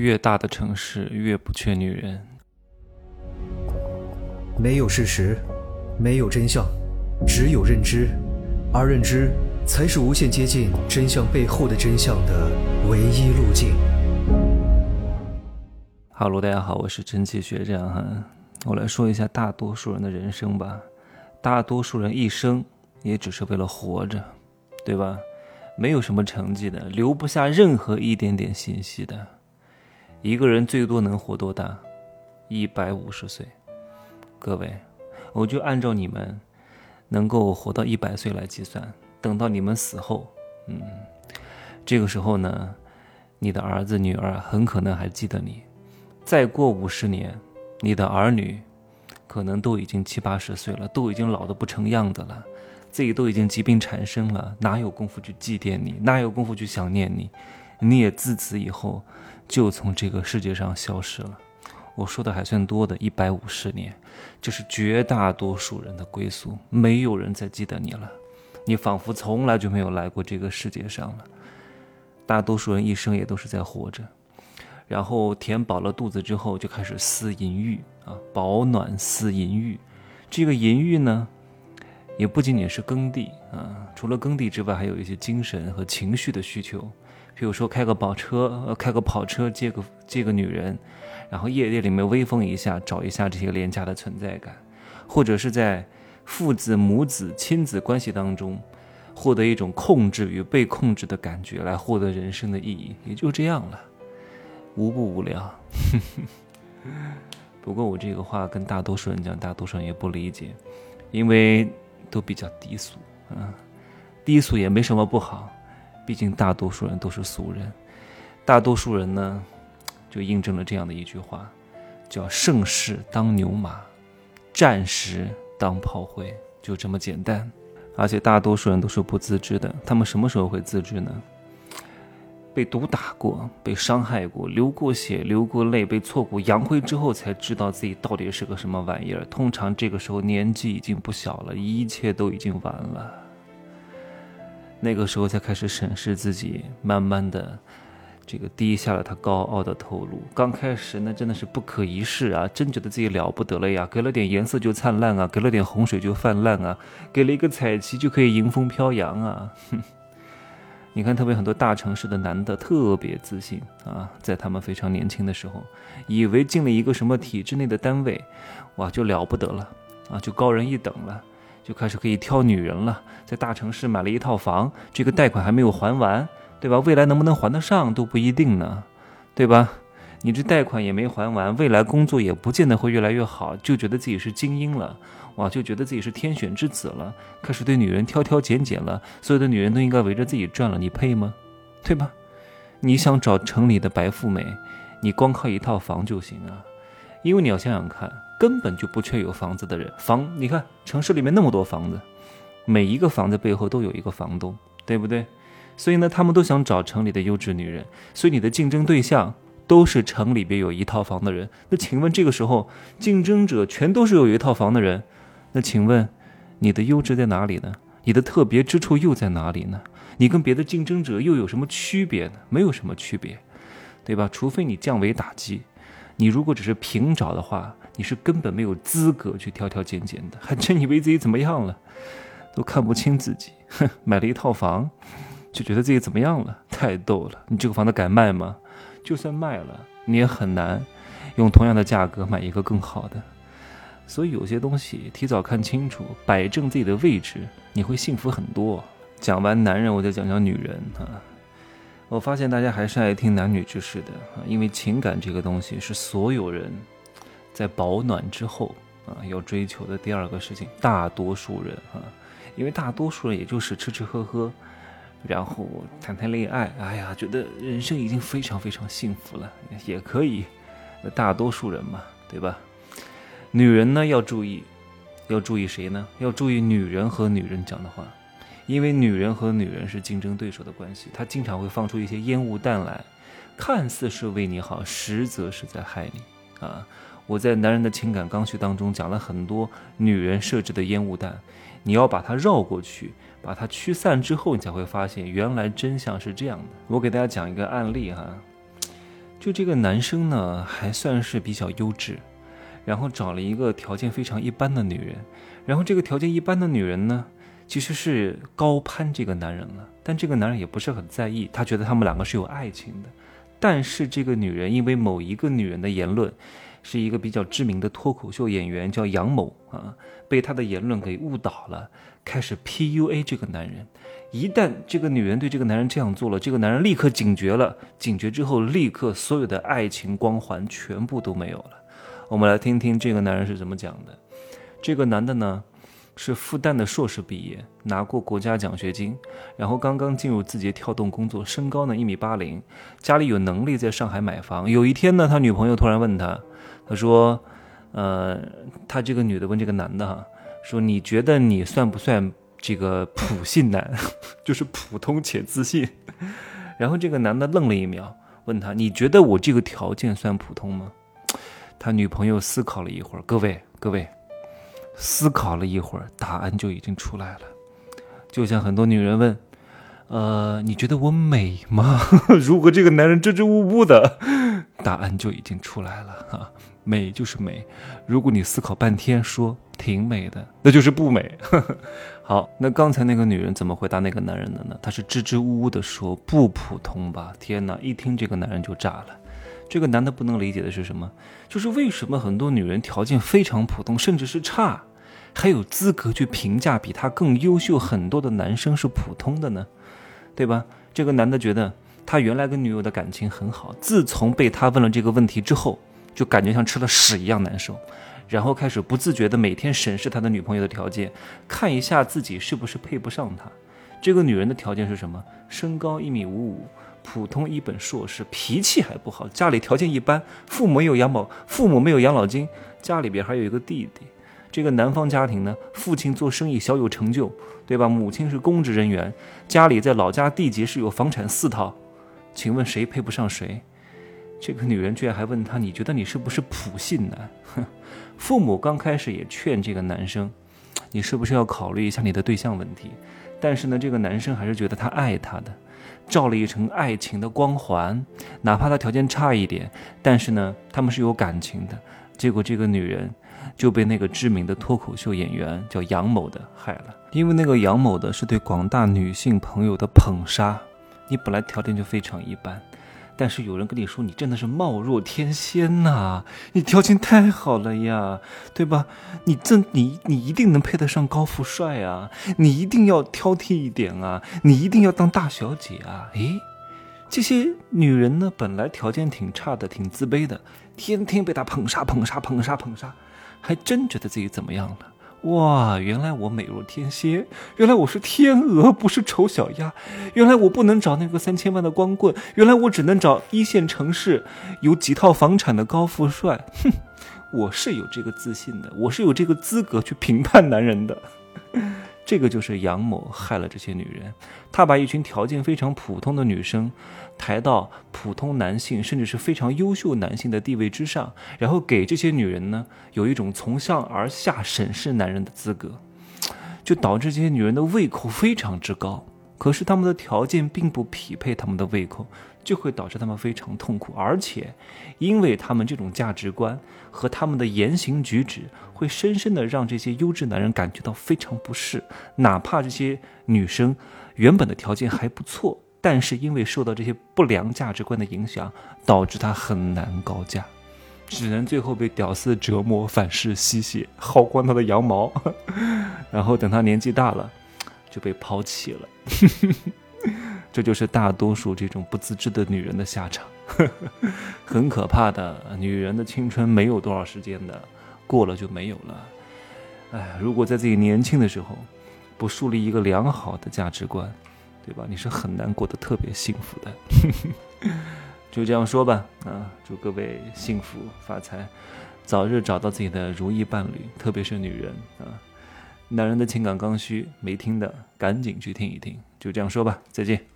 越大的城市越不缺女人。没有事实，没有真相，只有认知，而认知才是无限接近真相背后的真相的唯一路径。哈喽，大家好，我是蒸汽学长哈，我来说一下大多数人的人生吧。大多数人一生也只是为了活着，对吧？没有什么成绩的，留不下任何一点点信息的。一个人最多能活多大？一百五十岁。各位，我就按照你们能够活到一百岁来计算。等到你们死后，嗯，这个时候呢，你的儿子女儿很可能还记得你。再过五十年，你的儿女可能都已经七八十岁了，都已经老得不成样子了。自己都已经疾病缠身了，哪有功夫去祭奠你？哪有功夫去想念你？你也自此以后就从这个世界上消失了。我说的还算多的，一百五十年，这是绝大多数人的归宿，没有人再记得你了。你仿佛从来就没有来过这个世界上了。大多数人一生也都是在活着，然后填饱了肚子之后就开始思淫欲啊，保暖思淫欲。这个淫欲呢？也不仅仅是耕地啊，除了耕地之外，还有一些精神和情绪的需求，比如说开个跑车，开个跑车接个接个女人，然后夜店里面威风一下，找一下这些廉价的存在感，或者是在父子、母子、亲子关系当中获得一种控制与被控制的感觉，来获得人生的意义，也就这样了，无不无聊。不过我这个话跟大多数人讲，大多数人也不理解，因为。都比较低俗，啊，低俗也没什么不好，毕竟大多数人都是俗人，大多数人呢，就印证了这样的一句话，叫盛世当牛马，战时当炮灰，就这么简单。而且大多数人都是不自知的，他们什么时候会自知呢？被毒打过，被伤害过，流过血，流过泪，被挫骨扬灰之后，才知道自己到底是个什么玩意儿。通常这个时候年纪已经不小了，一切都已经完了。那个时候才开始审视自己，慢慢的，这个低下了他高傲的头颅。刚开始那真的是不可一世啊，真觉得自己了不得了呀，给了点颜色就灿烂啊，给了点洪水就泛滥啊，给了一个彩旗就可以迎风飘扬啊，哼。你看，特别很多大城市的男的特别自信啊，在他们非常年轻的时候，以为进了一个什么体制内的单位，哇，就了不得了啊，就高人一等了，就开始可以挑女人了。在大城市买了一套房，这个贷款还没有还完，对吧？未来能不能还得上都不一定呢，对吧？你这贷款也没还完，未来工作也不见得会越来越好，就觉得自己是精英了。哇，就觉得自己是天选之子了，开始对女人挑挑拣拣了，所有的女人都应该围着自己转了，你配吗？对吧？你想找城里的白富美，你光靠一套房就行啊？因为你要想想看，根本就不缺有房子的人。房，你看城市里面那么多房子，每一个房子背后都有一个房东，对不对？所以呢，他们都想找城里的优质女人，所以你的竞争对象。都是城里边有一套房的人，那请问这个时候竞争者全都是有一套房的人，那请问你的优质在哪里呢？你的特别之处又在哪里呢？你跟别的竞争者又有什么区别呢？没有什么区别，对吧？除非你降维打击，你如果只是平找的话，你是根本没有资格去挑挑拣拣的，还真以为自己怎么样了，都看不清自己，哼，买了一套房就觉得自己怎么样了，太逗了！你这个房子敢卖吗？就算卖了，你也很难用同样的价格买一个更好的。所以有些东西提早看清楚，摆正自己的位置，你会幸福很多。讲完男人，我再讲讲女人啊。我发现大家还是爱听男女之事的啊，因为情感这个东西是所有人在保暖之后啊要追求的第二个事情。大多数人啊，因为大多数人也就是吃吃喝喝。然后谈谈恋爱，哎呀，觉得人生已经非常非常幸福了，也可以。大多数人嘛，对吧？女人呢要注意，要注意谁呢？要注意女人和女人讲的话，因为女人和女人是竞争对手的关系，她经常会放出一些烟雾弹来，看似是为你好，实则是在害你啊！我在《男人的情感刚需》当中讲了很多女人设置的烟雾弹，你要把它绕过去。把它驱散之后，你才会发现原来真相是这样的。我给大家讲一个案例哈，就这个男生呢，还算是比较优质，然后找了一个条件非常一般的女人，然后这个条件一般的女人呢，其实是高攀这个男人了，但这个男人也不是很在意，他觉得他们两个是有爱情的，但是这个女人因为某一个女人的言论，是一个比较知名的脱口秀演员叫杨某啊，被他的言论给误导了，开始 PUA 这个男人。一旦这个女人对这个男人这样做了，这个男人立刻警觉了。警觉之后，立刻所有的爱情光环全部都没有了。我们来听听这个男人是怎么讲的。这个男的呢，是复旦的硕士毕业，拿过国家奖学金，然后刚刚进入字节跳动工作，身高呢一米八零，家里有能力在上海买房。有一天呢，他女朋友突然问他，他说：“呃，他这个女的问这个男的哈，说你觉得你算不算？”这个普信男，就是普通且自信。然后这个男的愣了一秒，问他：“你觉得我这个条件算普通吗？”他女朋友思考了一会儿，各位各位，思考了一会儿，答案就已经出来了。就像很多女人问：“呃，你觉得我美吗？” 如果这个男人支支吾吾的，答案就已经出来了哈。美就是美，如果你思考半天说挺美的，那就是不美。好，那刚才那个女人怎么回答那个男人的呢？她是支支吾吾的说不普通吧？天哪，一听这个男人就炸了。这个男的不能理解的是什么？就是为什么很多女人条件非常普通，甚至是差，还有资格去评价比他更优秀很多的男生是普通的呢？对吧？这个男的觉得他原来跟女友的感情很好，自从被他问了这个问题之后。就感觉像吃了屎一样难受，然后开始不自觉的每天审视他的女朋友的条件，看一下自己是不是配不上他。这个女人的条件是什么？身高一米五五，普通一本硕士，脾气还不好，家里条件一般，父母有养保，父母没有养老金，家里边还有一个弟弟。这个男方家庭呢，父亲做生意小有成就，对吧？母亲是公职人员，家里在老家地级市有房产四套。请问谁配不上谁？这个女人居然还问他：“你觉得你是不是普信男？”哼，父母刚开始也劝这个男生：“你是不是要考虑一下你的对象问题？”但是呢，这个男生还是觉得他爱她的，照了一层爱情的光环，哪怕他条件差一点，但是呢，他们是有感情的。结果这个女人就被那个知名的脱口秀演员叫杨某的害了，因为那个杨某的是对广大女性朋友的捧杀，你本来条件就非常一般。但是有人跟你说你真的是貌若天仙呐，你条件太好了呀，对吧？你这你你一定能配得上高富帅啊，你一定要挑剔一点啊，你一定要当大小姐啊！诶，这些女人呢，本来条件挺差的，挺自卑的，天天被他捧杀捧杀捧杀捧杀，还真觉得自己怎么样了。哇，原来我美若天仙，原来我是天鹅，不是丑小鸭，原来我不能找那个三千万的光棍，原来我只能找一线城市有几套房产的高富帅。哼，我是有这个自信的，我是有这个资格去评判男人的。这个就是杨某害了这些女人，他把一群条件非常普通的女生抬到普通男性甚至是非常优秀男性的地位之上，然后给这些女人呢有一种从上而下审视男人的资格，就导致这些女人的胃口非常之高。可是他们的条件并不匹配他们的胃口，就会导致他们非常痛苦，而且，因为他们这种价值观和他们的言行举止，会深深的让这些优质男人感觉到非常不适。哪怕这些女生原本的条件还不错，但是因为受到这些不良价值观的影响，导致她很难高价，只能最后被屌丝折磨、反噬、吸血、薅光她的羊毛，然后等她年纪大了。就被抛弃了，这就是大多数这种不自知的女人的下场，很可怕的。女人的青春没有多少时间的，过了就没有了。哎，如果在自己年轻的时候不树立一个良好的价值观，对吧？你是很难过得特别幸福的。就这样说吧，啊，祝各位幸福发财，早日找到自己的如意伴侣，特别是女人啊。男人的情感刚需，没听的赶紧去听一听。就这样说吧，再见。